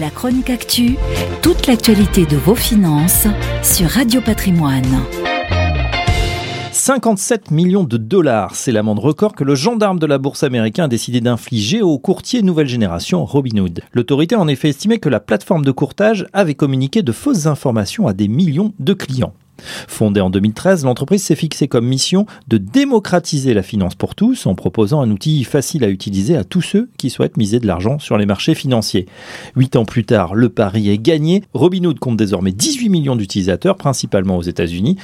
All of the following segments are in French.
La chronique actu, toute l'actualité de vos finances sur Radio Patrimoine. 57 millions de dollars, c'est l'amende record que le gendarme de la bourse américaine a décidé d'infliger au courtier nouvelle génération Robinhood. L'autorité a en effet estimé que la plateforme de courtage avait communiqué de fausses informations à des millions de clients. Fondée en 2013, l'entreprise s'est fixée comme mission de démocratiser la finance pour tous en proposant un outil facile à utiliser à tous ceux qui souhaitent miser de l'argent sur les marchés financiers. Huit ans plus tard, le pari est gagné. Robinhood compte désormais 18 millions d'utilisateurs, principalement aux États-Unis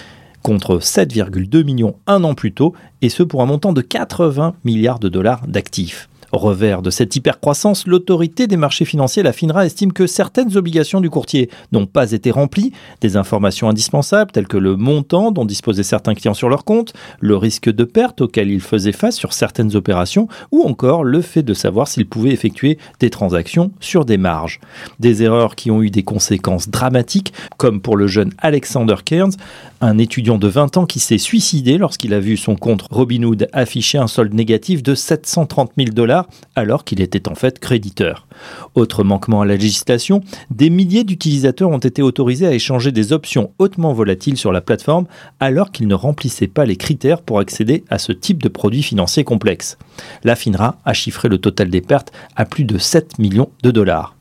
contre 7,2 millions un an plus tôt, et ce pour un montant de 80 milliards de dollars d'actifs. Revers de cette hypercroissance, l'autorité des marchés financiers, la FINRA, estime que certaines obligations du courtier n'ont pas été remplies, des informations indispensables telles que le montant dont disposaient certains clients sur leur compte, le risque de perte auquel ils faisaient face sur certaines opérations, ou encore le fait de savoir s'ils pouvaient effectuer des transactions sur des marges. Des erreurs qui ont eu des conséquences dramatiques, comme pour le jeune Alexander Cairns, un étudiant de 20 ans qui s'est suicidé lorsqu'il a vu son compte Robinhood afficher un solde négatif de 730 000 dollars alors qu'il était en fait créditeur. Autre manquement à la législation, des milliers d'utilisateurs ont été autorisés à échanger des options hautement volatiles sur la plateforme alors qu'ils ne remplissaient pas les critères pour accéder à ce type de produits financiers complexes. La FINRA a chiffré le total des pertes à plus de 7 millions de dollars.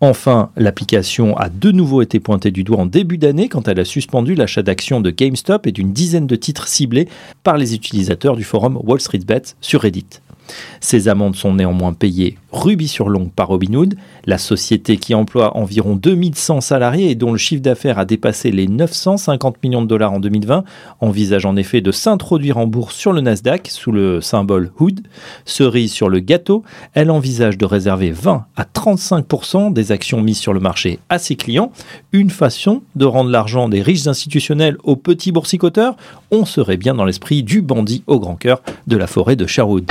Enfin, l'application a de nouveau été pointée du doigt en début d'année quand elle a suspendu l'achat d'actions de GameStop et d'une dizaine de titres ciblés par les utilisateurs du forum Wall Street Bets sur Reddit. Ces amendes sont néanmoins payées rubis sur longue par Robinhood, la société qui emploie environ 2100 salariés et dont le chiffre d'affaires a dépassé les 950 millions de dollars en 2020, envisage en effet de s'introduire en bourse sur le Nasdaq sous le symbole HOOD. Cerise sur le gâteau, elle envisage de réserver 20 à 35% des actions mises sur le marché à ses clients, une façon de rendre l'argent des riches institutionnels aux petits boursicoteurs. On serait bien dans l'esprit du bandit au grand cœur de la forêt de Sherwood.